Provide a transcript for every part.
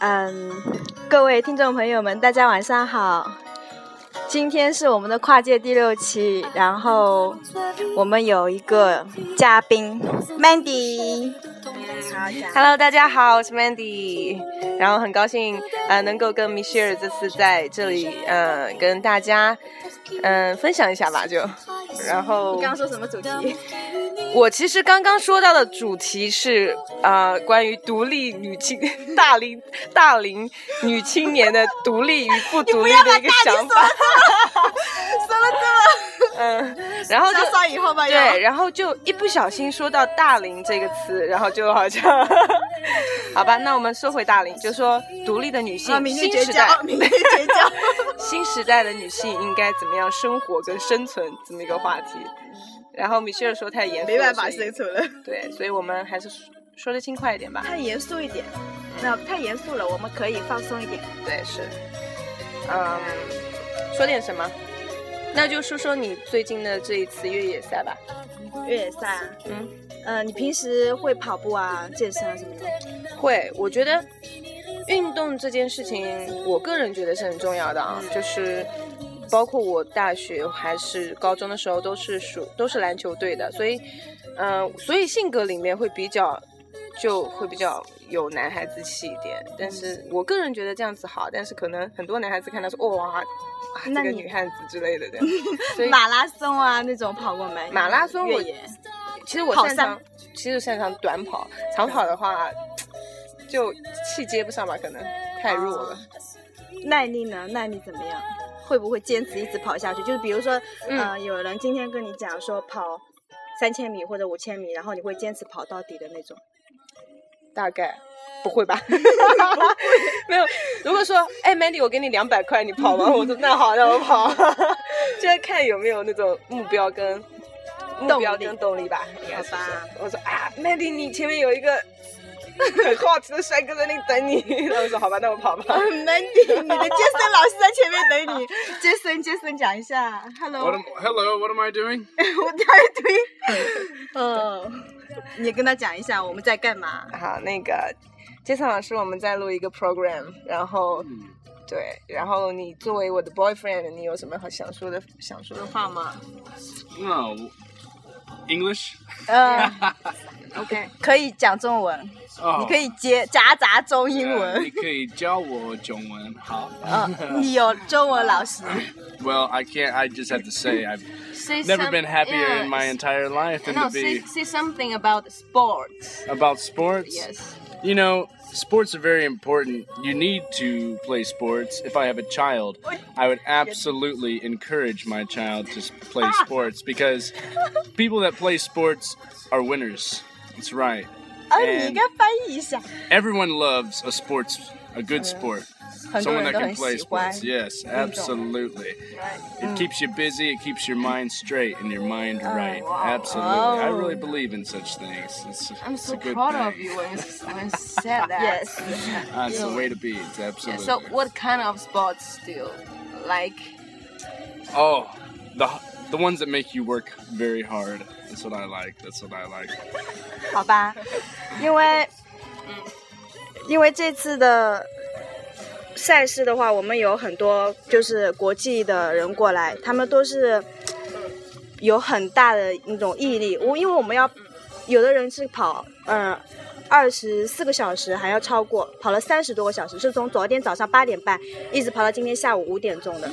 嗯，各位听众朋友们，大家晚上好。今天是我们的跨界第六期，然后我们有一个嘉宾 Mandy。Hello，大家好，我是 Mandy。然后很高兴呃能够跟 Michelle 这次在这里呃跟大家嗯分享一下吧，就然后你刚刚说什么主题？我其实刚刚说到的主题是啊，关于独立女青 大龄大龄女青年的独立与不独立的一个想法。说了这么，嗯，然后就算以后吧。对，然后就一不小心说到“大龄”这个词，然后就好像，好吧，那我们说回“大龄”，就说独立的女性，新时代，新时代的女性应该怎么样生活跟生存这么一个话题。然后米歇尔说太严肃，没办法生存了。对，所以我们还是说的轻快一点吧。太严肃一点，那太严肃了，我们可以放松一点。对，是。嗯，说点什么？那就说说你最近的这一次越野赛吧。越野赛啊，嗯，呃，你平时会跑步啊、健身啊什么的？会，我觉得运动这件事情，我个人觉得是很重要的啊，就是。包括我大学还是高中的时候，都是属都是篮球队的，所以，嗯，所以性格里面会比较，就会比较有男孩子气一点。但是我个人觉得这样子好，但是可能很多男孩子看到说，哇，这个女汉子之类的，所以马拉松啊那种跑过没？马拉松我，其实我擅长，其实擅长短跑，长跑的话就气接不上吧，可能太弱了。耐力呢？耐力怎么样？会不会坚持一直跑下去？就是比如说，嗯，有人今天跟你讲说跑三千米或者五千米，然后你会坚持跑到底的那种？大概不会吧？没有。如果说，哎，Mandy，我给你两百块，你跑吗？我说那好，那我跑。就要看有没有那种目标跟目标跟动力吧。好吧。我说啊，Mandy，你前面有一个。很好奇的帅哥在那里等你，那我说好吧，那我跑吧。Mandy，你的健身老师在前面等你。杰森，杰森讲一下，Hello，Hello，What am I doing？What are you doing？嗯，你跟他讲一下我们在干嘛。好，那个杰森老师，我们在录一个 program，然后，对，然后你作为我的 boyfriend，你有什么好想说的想说的话吗？No，English。嗯，OK，可以讲中文。你可以接夹杂中英文。你可以教我中文，好。嗯，你有中文老师。Well, I can't. I just have to say I've never been happier in my entire life than to be. Say, say something about sports. About sports? Yes. You know, sports are very important. You need to play sports. If I have a child, I would absolutely encourage my child to play sports because people that play sports are winners. That's right. Everyone loves a sports, a good sport. Someone that can play sports. Yes, absolutely. It keeps you busy. It keeps your mind straight and your mind right. Absolutely. I really believe in such things. It's, I'm so proud thing. of you when you, when you said that. yes. Uh, That's the way to be. It's absolutely. so, what kind of sports do you like? Oh, the the ones that make you work very hard. That's what I like. That's what I like. 好吧，因为，因为这次的赛事的话，我们有很多就是国际的人过来，他们都是有很大的那种毅力。我因为我们要有的人是跑，嗯，二十四个小时还要超过，跑了三十多个小时，是从昨天早上八点半一直跑到今天下午五点钟的。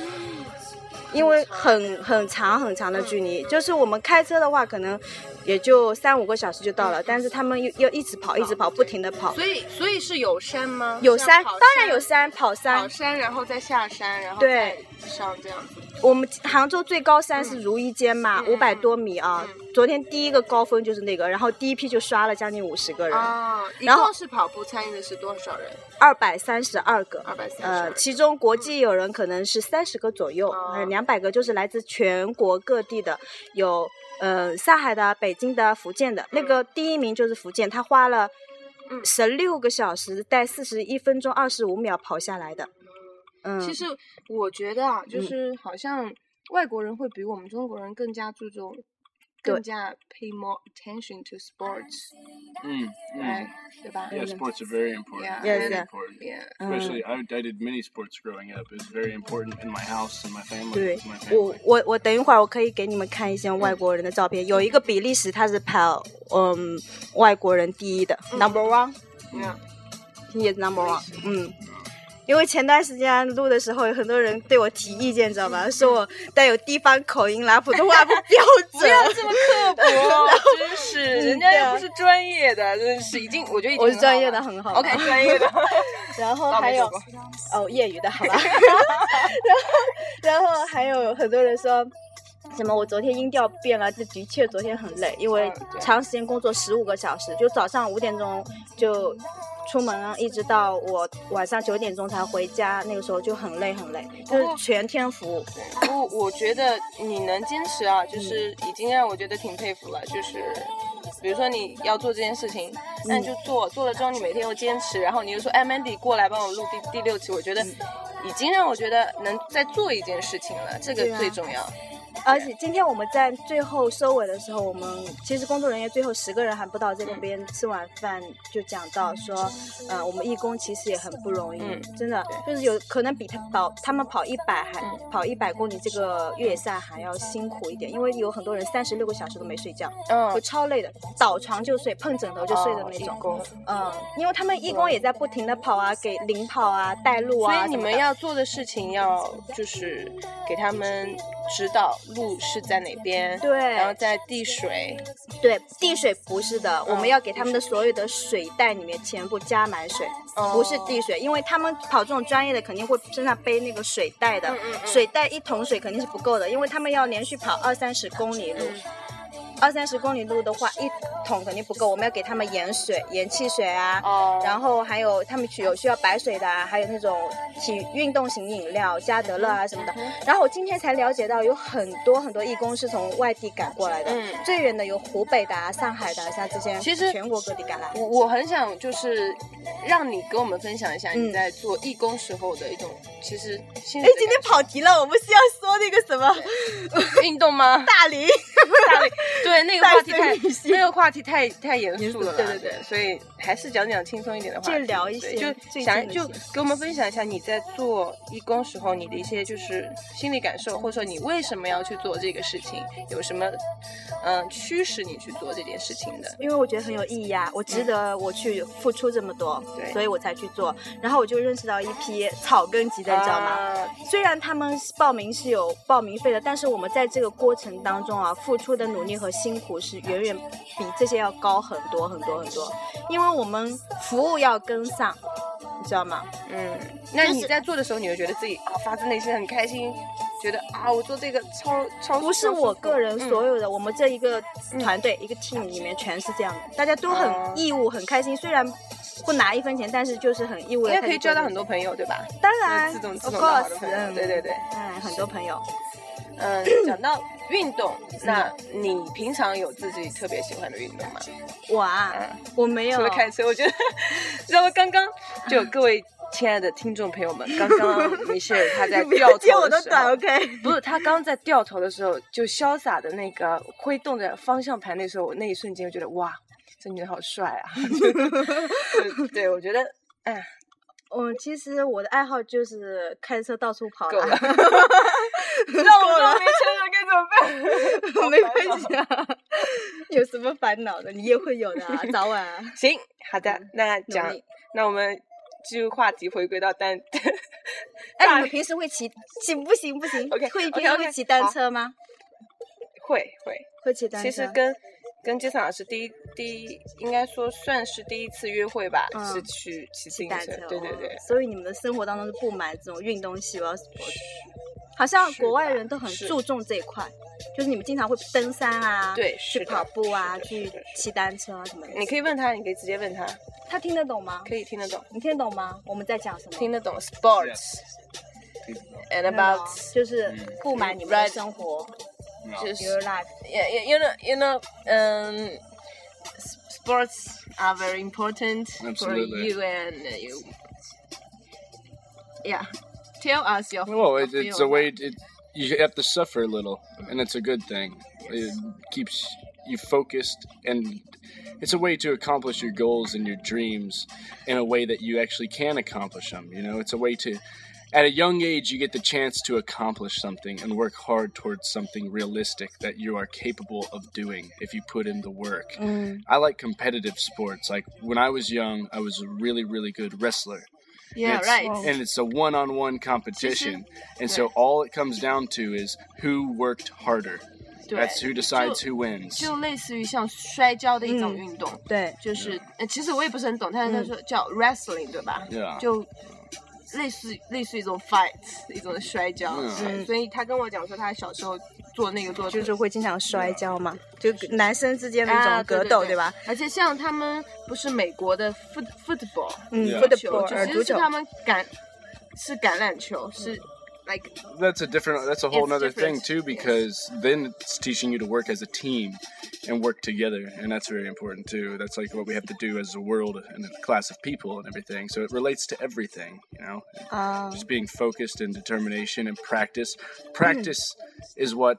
因为很很长很长的距离，就是我们开车的话，可能也就三五个小时就到了，但是他们又要一直跑，一直跑，不停的跑。所以，所以是有山吗？有山，当然有山，跑山。跑山，然后再下山，然后对上这样子。我们杭州最高山是如意尖嘛，五百多米啊。昨天第一个高峰就是那个，然后第一批就刷了将近五十个人。啊，然后是跑步参与的是多少人？二百三十二个。二百三十呃，其中国际友人可能是三十个左右，还有两百个就是来自全国各地的，有呃上海的、北京的、福建的。那个第一名就是福建，他花了十六个小时带四十一分钟二十五秒跑下来的。嗯，其实我觉得啊，就是好像外国人会比我们中国人更加注重。更加 pay more attention to sports， Mm, 对 mm. 对吧 Yeah, sports are very important. Yeah. very Yes, yeah. important. Yeah. Especially, I, I did many sports growing up. It was very important in my house and my family. 对 to my 我 family. 我我等一会儿我可以给你们看一些外国人的照片，有一个比利时他是跑嗯外国人第一的、number one， Yeah. 也是 number one，嗯。 因为前段时间录的时候，有很多人对我提意见，知道吧？说我带有地方口音啦，普通话不标准。不要这么刻薄，真是，人家又不是专业的，真是已经，我觉得已经我是专业的，很很好。OK，专业的。然后还有哦，业余的好吧。然后，然后还有很多人说。什么？我昨天音调变了，这的确昨天很累，因为长时间工作十五个小时，就早上五点钟就出门啊，一直到我晚上九点钟才回家，那个时候就很累很累，就是全天服务。我我觉得你能坚持啊，就是已经让我觉得挺佩服了。就是比如说你要做这件事情，那你就做，做了之后你每天又坚持，然后你又说，哎，Mandy 过来帮我录第第六期，我觉得已经让我觉得能再做一件事情了，这个最重要。而且今天我们在最后收尾的时候，我们其实工作人员最后十个人还不到，这边吃晚饭就讲到说，呃，我们义工其实也很不容易，嗯真的就是有可能比他跑他们跑一百还、嗯跑一百公里这个越野赛还要辛苦一点，因为有很多人三十六个小时都没睡觉，嗯就，超累的，倒床就睡，碰枕头就睡的那种。嗯，因为他们义工也在不停的跑啊，给领跑啊、带路啊所。以你们要做的事情要就是给他们指导路是在哪边，对然后在递水，对，递水不是的，我们嗯要给他们的所有的水袋里面全部加满水，哦不是递水，因为他们跑这种专业的肯定会身上背那个水袋的，水袋一桶水肯定是不够的，因为他们要连续跑二三十公里路。嗯二三十公里路的话，一桶肯定不够，我们要给他们盐水、盐汽水啊，哦然后还有他们需有需要白水的、啊，还有那种体运动型饮料，加德乐啊什么的。嗯然后我今天才了解到，有很多很多义工是从外地赶过来的，嗯最远的有湖北的、啊、上海的啊，像这些，其实全国各地赶来。我我很想就是让你跟我们分享一下嗯你在做义工时候的一种其实哎，今天跑题了，我们是要说那个什么运动吗？大龄？大力对那个话题太那个话题太太严肃了，对对对所以还是讲讲轻松一点的话题，就聊一些就想就近的事给我们分享一下你在做义工时候你的一些就是心理感受，或者说你为什么要去做这个事情，有什么嗯驱使你去做这件事情的？因为我觉得很有意义啊，我值得我去付出这么多，对所以我才去做。然后我就认识到一批草根级的，你知道吗？啊虽然他们报名是有报名费的，但是我们在这个过程当中啊，付出的努力和辛苦是远远比这些要高很多很多很多，因为我们服务要跟上，你知道吗？嗯，那你在做的时候，你会觉得自己啊发自内心很开心，觉得啊我做这个超超不是我个人所有有的，我们这一个团队、一个 team 里面全是这样的，大家都很哦义务、很开心，虽然不拿一分钱，但是就是很义务的。应该可以交到很多朋友，对吧？当然这种这 of 种好的朋友嗯对对对嗯，很多朋友。嗯，讲到运动，那你平常有自己特别喜欢的运动吗？我啊，嗯我没有除了开车，我觉得，知道吗？刚刚就各位亲爱的听众朋友们，刚刚米歇尔他在 掉头我的时候，，OK？不是他刚在掉头的时候就潇洒的那个挥动着方向盘，那时候我那一瞬间我觉得哇，这女的好帅啊！对，我觉得哎，我其实我的爱好就是开车到处跑够了啦，让我说没车了该怎么办？没关系啊，有什么烦恼的你也会有的啊，早晚啊。行，好的，那讲，那我们继续话题回归到单。哎，你们平时会骑？行不行不行 OK，会平时会骑单车吗？会会，会骑单车。其实跟跟杰森老师第一第一应该说算是第一次约会吧，嗯是去骑自行车对对对。所以你们的生活当中是布满这种运动细胞 sport，好像国外人都很注重这一块，就是你们经常会登山啊，对去跑步啊，去骑单车啊什么的。你可以问他，你可以直接问他，他听得懂吗？可以听得懂，你听得懂吗？我们在讲什么？听得懂 sports and about 就是嗯布满你们的生活就是 your life。yeah, yeah, you know, you know, um, sports are very important for you and uh, you. Yeah, tell us your. Well, your it, it's a way. It, you have to suffer a little, and it's a good thing. It keeps you focused and it's a way to accomplish your goals and your dreams in a way that you actually can accomplish them. You know, it's a way to at a young age you get the chance to accomplish something and work hard towards something realistic that you are capable of doing if you put in the work. I like competitive sports. Like when I was young, I was a really really good wrestler. Yeah, It's- right. And it's a one-on-one competition. And so all it comes down to is who worked harder. 对 That's who decides who wins. 就类似于像摔跤的一种嗯运动，对，就是呃其实我也不是很懂，但是他说叫 wrestling 对吧？ Yeah. 就 类似类似一种 fight 一种摔跤，嗯。所以他跟我讲说他小时候做那个做就是会经常摔跤嘛，就男生之间的一啊种格斗，对。对对吧？而且像他们不是美国的 foot football 嗯 Yeah，football 球，呃足球，其实是他们橄是橄榄球，是 like That's a different. That's a whole other thing too, because then it's teaching you to work as a team and work together, and that's very important too. That's like what we have to do as a world and a class of people and everything. So it relates to everything, you know. Um. 啊，Just being focused and determination and practice. Hmm. Practice is what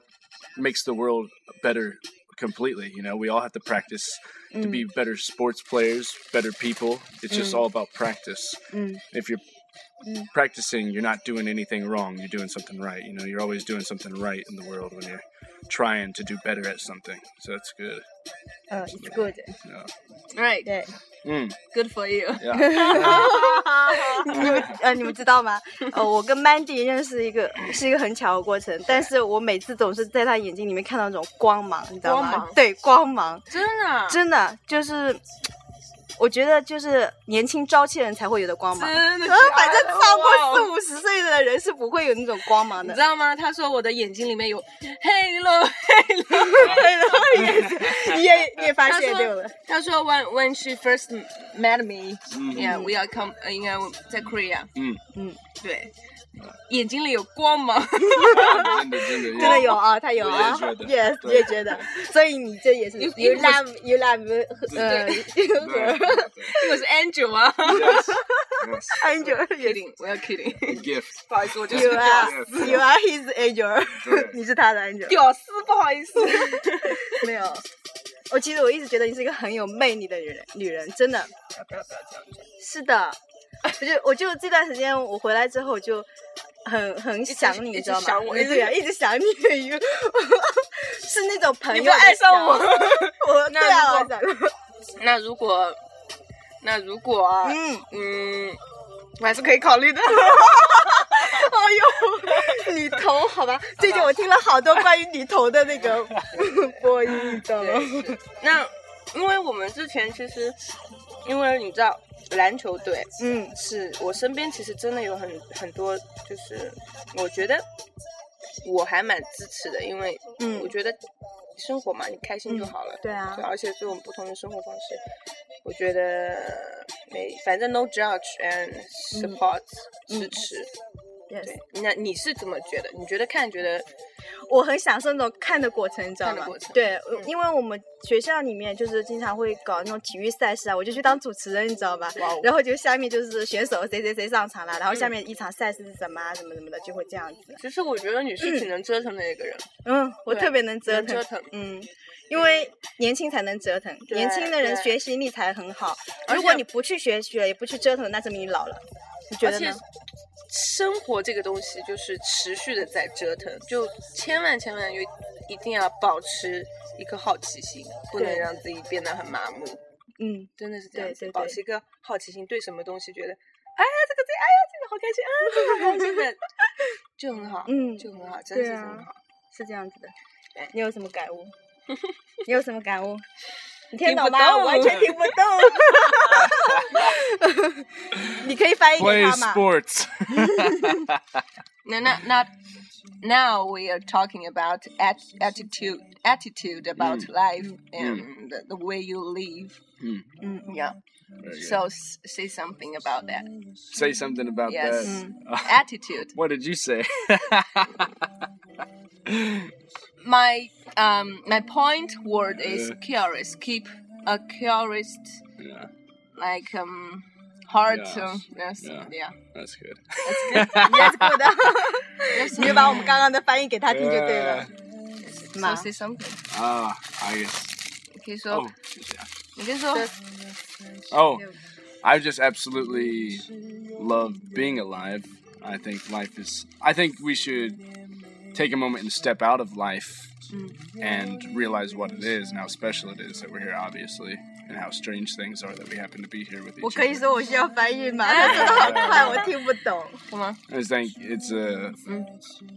makes the world better completely. You know, we all have to practice to be mm. better sports players, better people. It's just mm. all about practice. Mm. If you're practicing, you're not doing anything wrong. You're doing something right. You know, you're always doing something right in the world when you're trying to do better at something. So that's good. 呃，it's good， Yeah. right 对。 Mm, good for you。 yeah. 你们呃，你们知道吗？呃，我跟 Mandy 认识一个是一个很巧的过程，但是我每次总是在他眼睛里面看到那种光芒，你知道吗？光芒对，光芒，真的啊真的就是， 我觉得就是年轻朝气人才会有的光芒。真的呃，反正超过四五十岁的人是不会有那种光芒的你知。道吗？他说我的眼睛里面有 halo halo。你也你也发现对了？他说 when when she first met me, 嗯 yeah, we are come 呃应该在 Korea，嗯嗯，对，眼睛里有光芒，真的有啊，他有啊，yes，你也觉得，所以你这也是 you love you love 呃，我 是 Angel 吗？Angel，确定，我要 kidding。Gift，不好意思，我就是 you are his angel，你是他的 angel，屌丝，不好意思，没有。我其实我一直觉得你是一个很有魅力的女人，女人真的，是的，我就我就这段时间我回来之后我就很很想你，你知道吗？想我对呀、一直想你，是那种朋友你爱上我我 那那如果，那如果啊，嗯，嗯，我还是可以考虑的。哎呦，女头好吧，最近我听了好多关于女头的那个播音，你知道吗？那因为我们之前其实，因为你知道篮球队。嗯。是我身边其实真的有很很多，就是我觉得我还蛮支持的，因为嗯。我觉得生活嘛，你开心就好了。对啊。对，而且这种不同的生活方式，我觉得没，反正 no judge and support、嗯。支持。，yes，对，那你是怎么觉得？你觉得看觉得我很享受那种看的过程，你知道吗？对，因为我们学校里面就是经常会搞那种体育赛事啊，我就去当主持人，你知道吧哇哦？然后就下面就是选手谁谁谁上场了，然后下面一场赛事是什么啊，什么什么的，就会这样子。其实我觉得你是挺能折腾的一个人。嗯，我特别能折腾，折腾嗯。因为年轻才能折腾，年轻的人学习力才很好。如果你不去学习，也不去折腾，那证明你老了。你觉得呢？生活这个东西就是持续的在折腾，就千万千万有一定要保持一颗好奇心，不能让自己变得很麻木。嗯，真的是这样子，保持一个好奇心，对什么东西觉得，哎呀这个这，哎呀这个好开心啊，这个好开心的，就很好，嗯就很好，真的是很好。是这样子的。你有什么感悟？你有什么感悟？你听听不懂吗？懂完全听不懂。你可以翻译给 Play 他吗？ sports. No, not not now. We are talking about at, attitude, attitude about Mm. life and the, the way you live. Mm. Mm. Yeah. Very good. So s- say something about that. Say something about Yes. that. Uh, Attitude. what did you say? My um my point word is Uh. curious. Keep a curious yeah, like um heart. Yes. um, yes, Yeah. yeah. that's good. Yes, good 。你就把我们刚刚的翻译给他听就对了。 是吗 So say something， Uh, I guess. 你可以说 Oh,，yeah. 你可以说， Oh, I just absolutely love being alive. I think life is. I think we should take a moment and step out of life and realize what it is and how special it is that we're here, obviously, and how strange things are that we happen to be here with 我 each 可以 other. 说我需要翻译吗？他说的好快，我听不懂。什么？ I just think it's a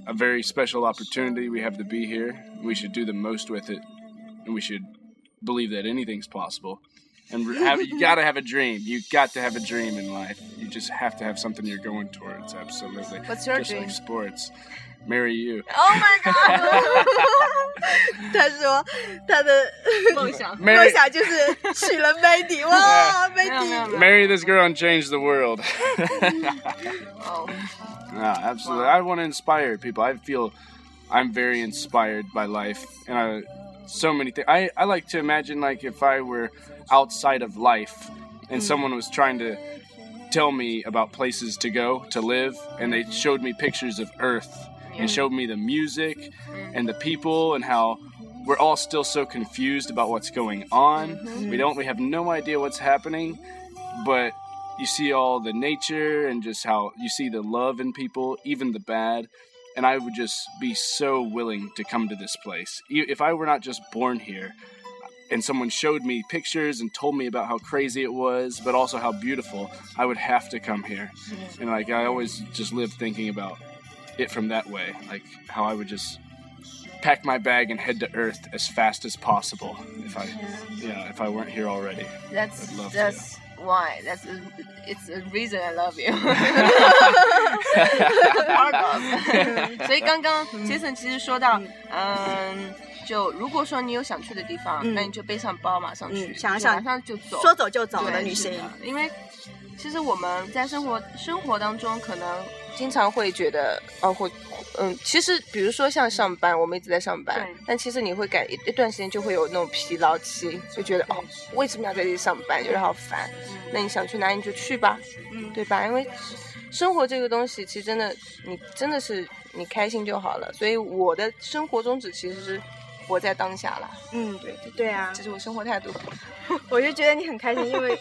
a very special opportunity we have to be here. We should do the most with it, and we should believe that anything's possible. And re- have, you gotta have a dream. You got to have a dream in life. You just have to have something you're going towards. Absolutely. What's your just dream? like sports. Marry you. Oh my god！他说他的梦想。 Marry, 梦想就是娶了 Mandy，哇没有没有，Mandy，没有。 marry this girl and change the world. 哦， Yeah, absolutely. I want to inspire people. I feel I'm very inspired by life, and I, so many things. I, I like to imagine like if I were outside of life, and someone was trying to tell me about places to go to live, and they showed me pictures of Earth, and showed me the music, and the people, and how we're all still so confused about what's going on. We mm-hmm. don't. We have no idea what's happening, but you see all the nature and just how you see the love in people, even the bad. And I would just be so willing to come to this place. If I were not just born here, and someone showed me pictures and told me about how crazy it was, but also how beautiful, I would have to come here. And like I always just live thinking about it from that way, like how I would just pack my bag and head to Earth as fast as possible if I, yeah, if I weren't here already. That's I'd love to. that's why that's a, it's a reason I love you 。Part of 所以刚刚杰森其实说到，嗯，就如果说你有想去的地方，嗯那你就背上包马上去，嗯想想就马上就走，说走就走的对旅行是。的因为其实我们在生活生活当中，可能 经常会觉得，哦，会，嗯，其实比如说像上班，我们一直在上班，但其实你会感一一段时间就会有那种疲劳期，就觉得哦，为什么要在这里上班，觉得好烦。那你想去哪里你就去吧，嗯对吧？因为生活这个东西，其实真的，你真的是你开心就好了。所以我的生活宗旨其实是活在当下啦，嗯，对对啊这，是我生活态度。我就觉得你很开心，因为，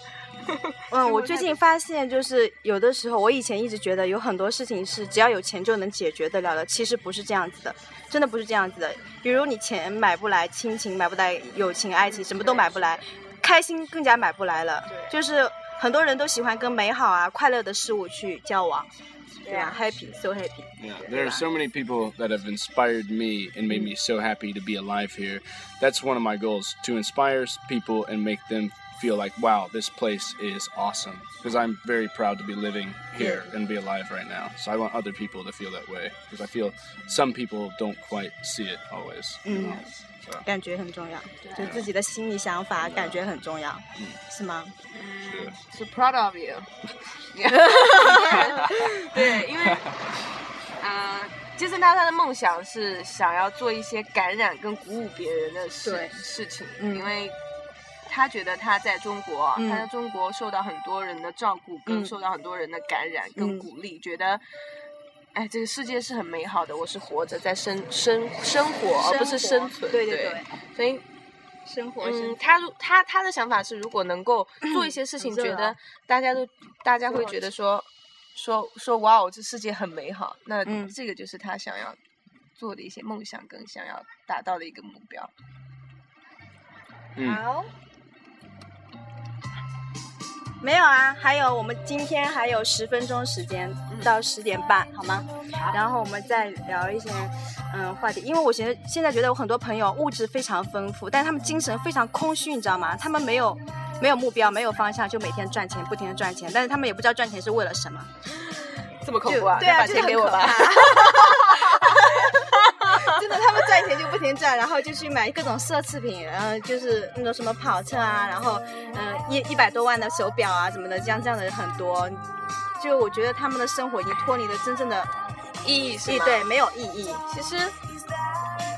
嗯，我最近发现就是有的时候，我以前一直觉得有很多事情是只要有钱就能解决得了的，其实不是这样子的，真的不是这样子的。比如你钱买不来，亲情买不来，友情、爱情什么都买不来，开心更加买不来了。就是很多人都喜欢跟美好啊、快乐的事物去交往，对啊 happy。Yeah, there are so many people that have inspired me and made me so happy to be alive here. That's one of my goals to inspire people and make them feel like, wow, this place is awesome. Because I'm very proud to be living here and be alive right now. So I want other people to feel that way. Because I feel some people don't quite see it always. you Mm. know? So, 感觉很重要，就自己的心理想法感觉很重要，是吗？ yeah. So proud of you 。对，因为，呃，杰森他他的梦想是想要做一些感染跟鼓舞别人的事对事情，嗯因为 他觉得他在中国，嗯他在中国受到很多人的照顾，跟嗯受到很多人的感染跟嗯鼓励，觉得。哎，这个世界是很美好的，我是活着在生生生活，而不是生存。对对对对，所以生活他如他他的想法是，如果能够 做一些事情，觉得啊大家都大家会觉得说说说哇哦，这世界很美好，那嗯这个就是他想要做的一些梦想跟想要达到的一个目标。嗯好。没有啊，还有我们今天还有十分钟时间到十点半，好吗？然后我们再聊一些嗯话题，因为我现在现在觉得我很多朋友物质非常丰富，但是他们精神非常空虚，你知道吗？他们没有没有目标，没有方向，就每天赚钱，不停的赚钱，但是他们也不知道赚钱是为了什么。这么恐怖啊！对啊，把钱给我吧。然后就去买各种奢侈品，然后就是那种什么跑车啊，然后嗯、呃、一一百多万的手表啊什么的，这样这样的人很多。就我觉得他们的生活已经脱离了真正的意义是对，没有意义。其实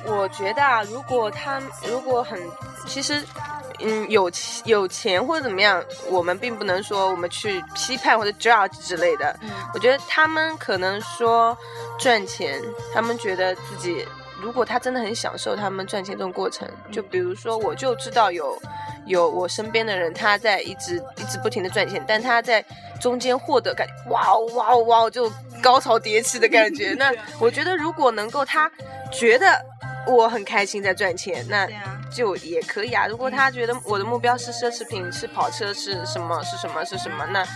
我觉得啊，如果他如果很，其实嗯有钱有钱或者怎么样，我们并不能说我们去批判或者 judge 之类的。嗯我觉得他们可能说赚钱，他们觉得自己如果他真的很享受他们赚钱这种过程，就比如说，我就知道有有我身边的人他在一直一直不停的赚钱，但他在中间获得感觉哇哦哇哦哇哦就高潮迭起的感觉。那我觉得如果能够他觉得我很开心在赚钱，那就也可以啊。如果他觉得我的目标是奢侈品、是跑车、是什么、是什么、是什么，那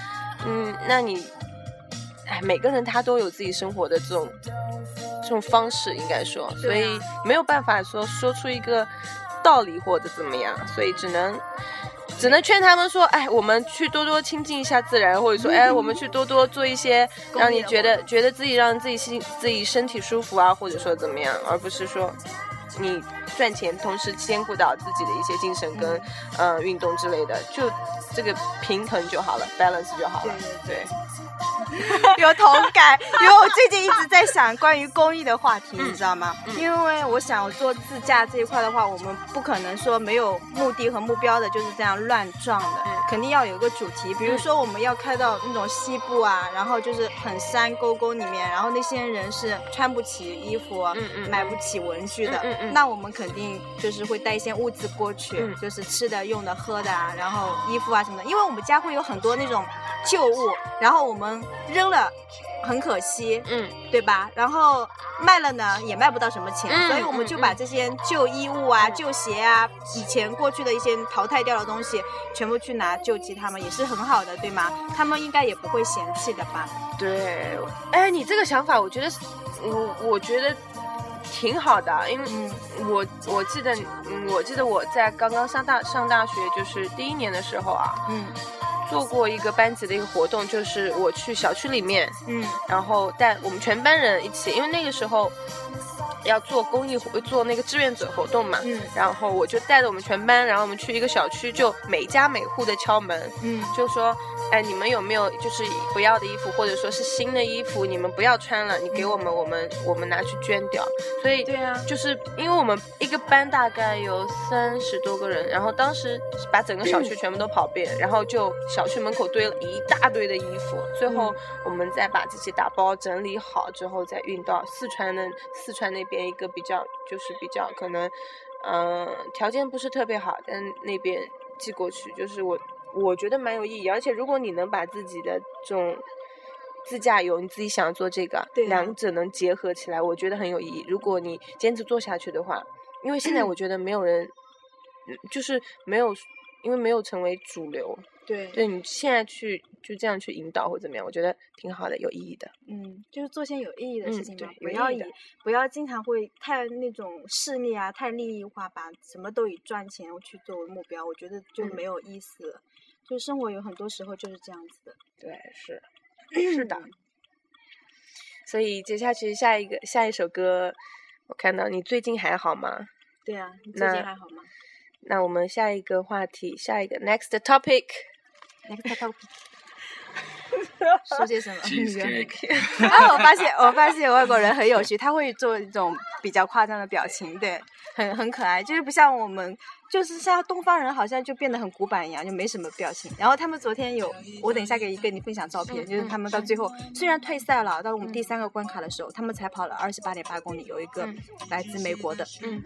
嗯，那你，哎，每个人他都有自己生活的这种这种方式，应该说，所以没有办法说说出一个道理或者怎么样，所以只能。只能劝他们说，哎，我们去多多亲近一下自然，或者说，哎，我们去多多做一些 让你觉得觉得自己让自己心自己身体舒服啊，或者说怎么样，而不是说你赚钱同时兼顾到自己的一些精神跟呃运动之类的，就这个平衡就好了，balance 就好了，对。有同感，因为我最近一直在想关于公益的话题，嗯你知道吗？因为我想做自驾这一块的话，我们不可能说没有目的和目标的，就是这样乱撞的，嗯肯定要有一个主题。比如说我们要开到那种西部啊，然后就是很山沟沟里面，然后那些人是穿不起衣服，嗯嗯买不起文具的，嗯嗯嗯那我们肯定就是会带一些物资过去，嗯就是吃的、用的、喝的啊，然后衣服啊什么的。因为我们家会有很多那种旧物，然后我们扔了很可惜，嗯对吧？然后卖了呢也卖不到什么钱，嗯所以我们就把这些旧衣物啊、旧鞋啊、以前过去的一些淘汰掉的东西，全部去拿救济他们，也是很好的，对吗？他们应该也不会嫌弃的吧？对，哎，你这个想法，我觉得，我我觉得挺好的，啊因为嗯我我记得，嗯，我记得我在刚刚上大上大学，就是第一年的时候啊，嗯做过一个班级的一个活动，就是我去小区里面，嗯然后带我们全班人一起，因为那个时候要做公益活，做那个志愿者活动嘛。嗯。然后我就带着我们全班，然后我们去一个小区，就每家每户的敲门，嗯。就说，哎，你们有没有就是不要的衣服，或者说是新的衣服，你们不要穿了，你给我们，我们我们拿去捐掉。所以对啊。就是因为我们一个班大概有三十多个人，然后当时把整个小区全部都跑遍，然后就小区门口堆了一大堆的衣服，最后我们再把这些打包整理好之后，再运到四川的四川那边一个比较就是比较可能，嗯、条件不是特别好，但那边寄过去，就是我我觉得蛮有意义，而且如果你能把自己的这种自驾游，你自己想做这个，对啊两者能结合起来，我觉得很有意义。如果你坚持做下去的话，因为现在我觉得没有人，嗯就是没有，因为没有成为主流，对对你现在去就这样去引导或怎么样，我觉得挺好的，有意义的。嗯，就是做些有意义的事嗯情嘛，不要以不要经常会太那种势利啊，太利益化，把什么都以赚钱去作为目标，我觉得就嗯没有意思了。就生活有很多时候就是这样子的。对，是是的。所以接下去下一个下一首歌，我看到你最近还好吗？对啊，你最近还好吗那我们下一个话题，下一个 next topic，？Next topic，说些什么. 啊，我发现我发现外国人很有趣，他会做一种比较夸张的表情，对，很很可爱，就是不像我们，就是像东方人好像就变得很古板一样，就没什么表情。然后他们昨天有，我等一下给跟你分享照片，就是他们到最后虽然退赛了，到我们第三个关卡的时候，他们才跑了二十八点八公里，有一个嗯来自美国的，嗯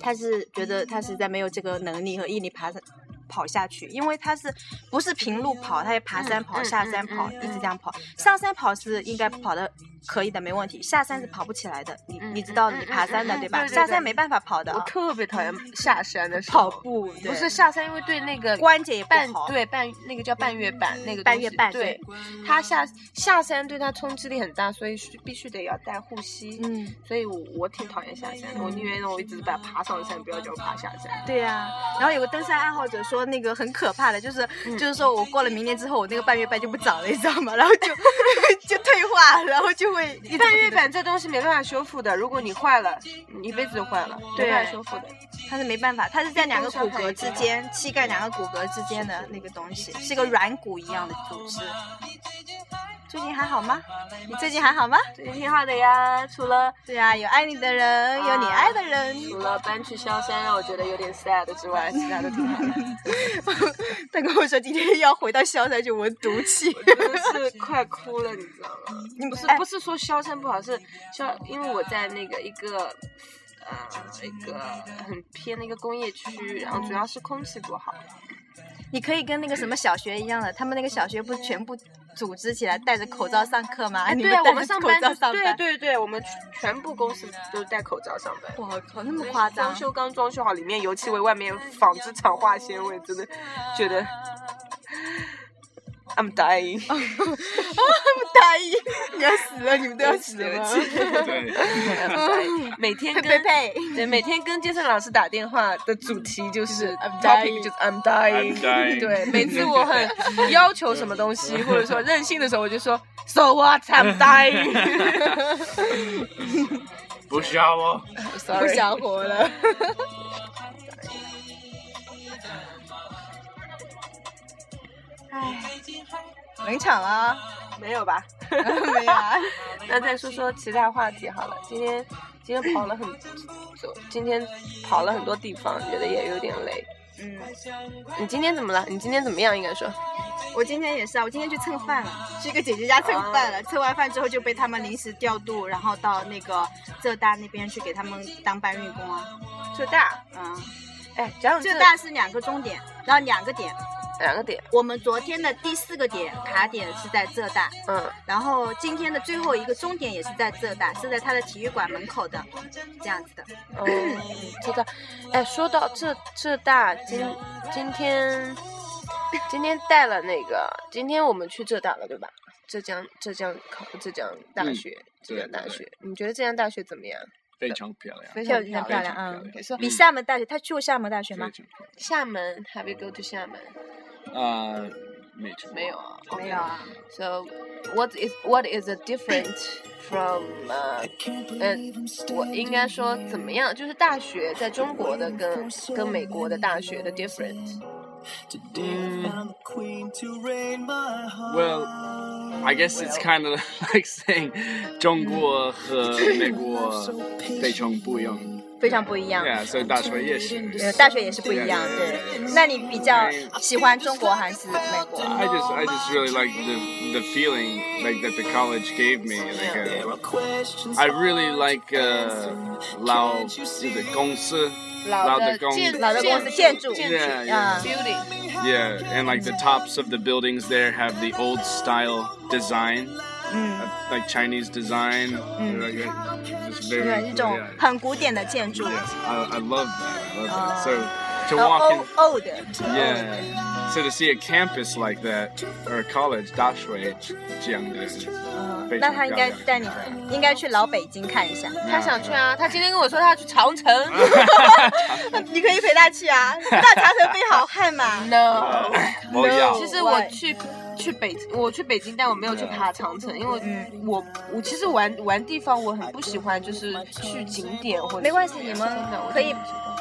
他是觉得他实在没有这个能力和毅力爬上跑下去，因为它是不是平路跑，它也爬山跑、嗯下山跑，一直这样跑。上山跑是应该跑的可以的，没问题。下山是跑不起来的，你嗯你知道嗯你爬山的对吧？下山没办法跑的我啊，特别讨厌下山的时候跑步不是下山，因为对那个关节也不半好。对半那个叫半月板那个半月板对对，它下下山对它冲击力很大，所以是必须得要带护膝。嗯，所以我我挺讨厌下山的，我宁愿让我一直把它爬上山，不要叫我爬下山。对呀、然后有个登山爱好者说，那个很可怕的，就是、嗯就是说我过了明年之后，我那个半月板就不长了，你知道吗？然后就 就退化，然后就半月板这东西没办法修复的，如果你坏了，你一辈子就坏了，没办法修复的。它是没办法，它是在两个骨骼之间，膝盖两个骨骼之间的那个东西，是个软骨一样的组织。最近还好吗？你最近还好吗？最近挺好的呀，除了对呀、有爱你的人，有你爱的人。除了搬去萧山让我觉得有点 sad 之外，其他都挺好的。他跟我说今天要回到萧山去闻毒气。真的是快哭了，你知道吗？你不是哎不是说萧山不好，是萧，因为我在那个一个呃一个很偏的一个工业区，然后主要是空气不好。你可以跟那个什么小学一样的，他们那个小学不是全部组织起来戴着口罩上课吗？哎，对啊，我们上班就罩上班。对对对，我们全部公司都戴口罩上班。我靠，那么夸张装！修刚装修好，里面油漆味，外面纺织厂化纤味，真的觉得 I'm dying，I'm dying，，你要死了，你们都要死了吗？对，每天跟呸呸！对每天跟杰森老师打电话的主题就是 I'm topic dying 就是 I'm dying。对，每次我很要求什么东西，或者说任性的时候，我就说 So what I'm dying。不需要哦。不。想活了。唉，冷场了，没有吧？没有啊？那再说说其他话题好了。今天今天跑了很走，今天跑了很多地方，觉得也有点累。嗯，你今天怎么了？你今天怎么样？应该说，我今天也是啊，我今天去蹭饭了，去一个姐姐家蹭饭了。蹭完饭之后就被他们临时调度，然后到那个浙大那边去给他们当搬运工啊。浙大，嗯，哎，浙大是两个终点，然后两个点。两个点，我们昨天的第四个点卡点是在浙大，嗯，然后今天的最后一个终点也是在浙大，是在他的体育馆门口的，这样子的。嗯，浙大，哎，说到浙浙大，今今天今天带了那个，今天我们去浙大了，对吧？浙江浙江考浙江大嗯学，浙江大学，你觉得浙江大学怎么样？非常漂亮，非常漂亮。非常漂，亮比厦门大学，他去过厦门大学吗厦门，Have you go to 厦门？亮。呃，没错，没有啊，没有啊。 So what is what is the different from 呃呃，我应该说怎么样？就是大学在中国的跟跟美国的大学的 different。 Well, I guess it's kind of like saying 中国和美国非常不一样。 非常不一样。 Yeah, so 大学也是。呃，大学也是不一样，对。那你比较喜欢中国还是美国？ I just, I just really like the the feeling like that the college gave me. Like, uh, I really like uh, 老的公司，老的公建老的公司建筑建筑 Yeah, yeah. building， Yeah, and like the tops of the buildings there have the old style design, 嗯， uh, like Chinese design. Like, uh, just 对， very, 一种 yeah. 很古典的建筑， Yes, I, I love that. I love that. So 呃 to walk in, ，old old， yeah. So to see a campus like that or a college, 大学这样的，嗯非常那他应该漂亮带你，应该去老北京看一下。他想去啊，他今天跟我说他要去长城。你可以陪他去啊，大长城非好汉嘛。 No，我要其实我去 去北，我去北京，但我没有去爬长城，因为嗯我我其实玩玩地方我很不喜欢，就是去景点或者没关系，你们可以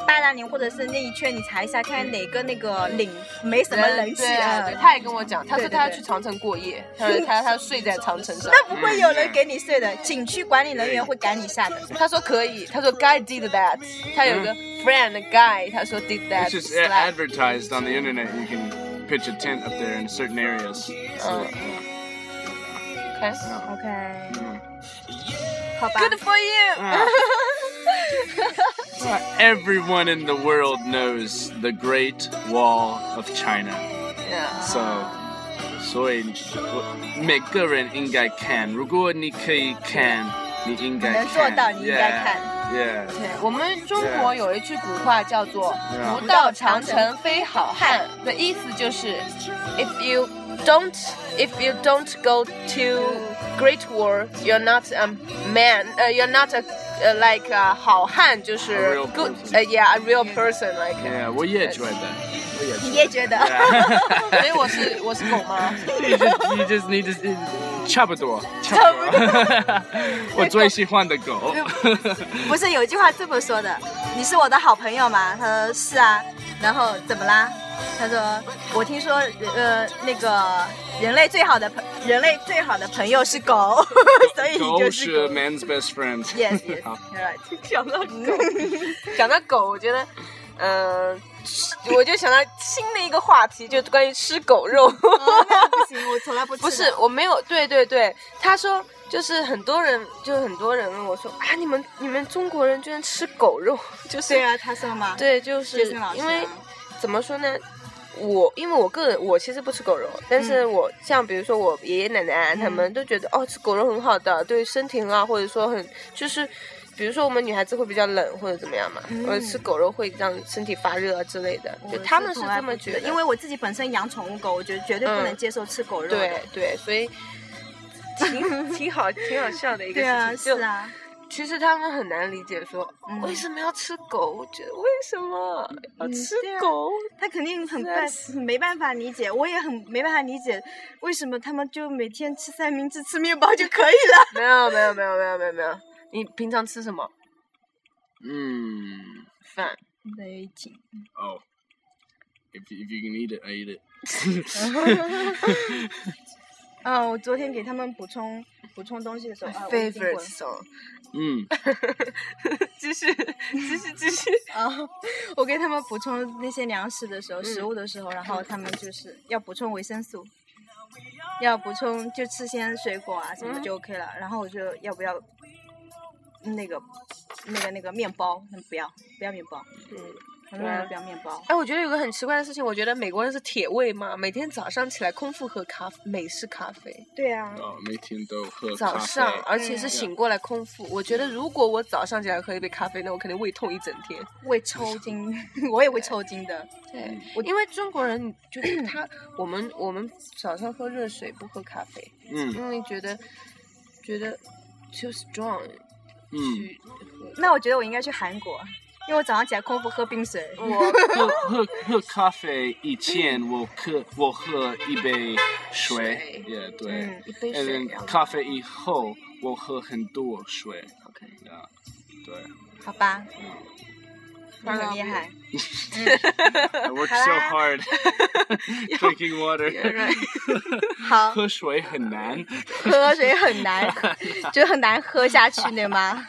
八达岭或者是那一圈，你查一下，看哪个那个岭没什么人气啊，对，啊。他也跟我讲，他说他要去长城过夜，他说他他睡在长城上。那不会有人给你睡的，景区管理人员会赶你下的。他说可以，他说 guy did that，他有个 friend guy，他说 did that It's just advertised on the internet. You can pitch a tent up there in certain areas. So, Uh. OK yeah. OK， Mm. 好吧。 good for you。 Ah. Everyone in the world knows the Great Wall of China. Yeah. So, 所以每个人应该看。如果你可以看，你应该看。能做到你应该看 Yeah. 对，我们中国有一句古话叫做“ Yeah. 不到长城非好汉”，的意思就是，if you don't if you don't go to Great War, you're not a man, 呃、you're not a 呃、like 啊、好汉，就 A 是 real good， person. 呃、yeah, a real person like， Yeah. 我也觉得。 我也。你也觉得.所以我是我是狗吗？you just you just need to 差不多，差不多。我最喜欢的狗。不是有一句话这么说的：“你是我的好朋友吗？”他说：“是啊。”然后怎么啦？他说：“我听说，呃，那个人类最好的朋，人类最好的朋友是狗，所以你就是 man's best friend. Yes, yes. 讲到狗，讲到狗，我觉得，嗯、我就想到新的一个话题，就关于吃狗肉。哦那不行，我从来不吃。不是，我没有，对对对，他说就是很多人，就很多人问我说啊，你们你们中国人居然吃狗肉，就是对啊，他说嘛，对，就是因为怎么说呢？我因为我个人我其实不吃狗肉，但是我像比如说我爷爷奶奶啊他们都觉得哦吃狗肉很好的，对身体很好，或者说很就是。比如说我们女孩子会比较冷或者怎么样嘛，或者吃狗肉会让身体发热啊之类的，我就他们是这么觉得，因为我自己本身养宠物狗，我觉得绝对不能嗯接受吃狗肉的。对对，所以挺 挺好挺好笑的一个对啊，事情。是啊，其实他们很难理解说、嗯为什么要吃狗，我觉得为什么吃狗？他肯定很是啊办没办法理解，我也很没办法理解为什么他们就每天吃三明治、吃面包就可以了。没有没有没有没有没有没有，你平常吃什么 Mm. 饭？雷景，Oh. If, if you can eat it, I eat it. 啊，我昨天给他们补充补充东西的时候，啊，我已经过 favorite 了 song，Mm. 继续继续继续。啊，我给他们补充那些粮食的时候，嗯食物的时候，然后他们就是要补充维生素，要补充就吃些水果啊什么嗯就 OK 了。然后我就要不要那个那个那个面包？嗯不要不要面包，嗯，很多人不要面包。哎，我觉得有个很奇怪的事情，我觉得美国人是铁胃嘛，每天早上起来空腹喝咖啡，美式咖啡。对啊，Oh, 每天都喝早上，而且嗯是醒过来空腹。我觉得如果我早上起来喝一杯咖啡，那我肯定胃痛一整天。胃抽筋，我也会抽筋的。对，我因为中国人就是他，我们我们早上喝热水不喝咖啡，Mm. 因为觉得觉得 too strong 嗯去喝。那我觉得我应该去韩国，因为我早上起来空腹喝冰水。我喝喝喝咖啡以前我喝我喝一杯水。也，yeah 对。嗯，一杯，and 水，then 然后。咖啡以后我喝很多水。OK，，yeah 对。好吧，嗯。你很厉害。，I work so hard drinking water，right 好，喝水很难，喝水很难，就很难喝下去，对吗？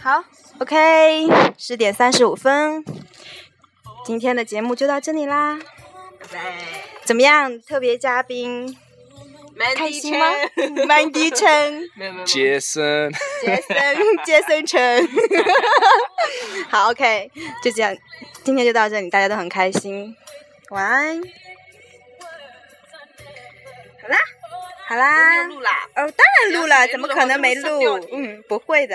好，OK，十点三十五分，今天的节目就到这里啦。怎么样，特别嘉宾开心吗？蛮低沉，没有没有，杰森，杰森，杰森陈。好，OK，就这样，今天就到这里，大家都很开心，晚安。好啦，好啦，录啦。哦，当然录了，怎么可能没录？嗯，不会的。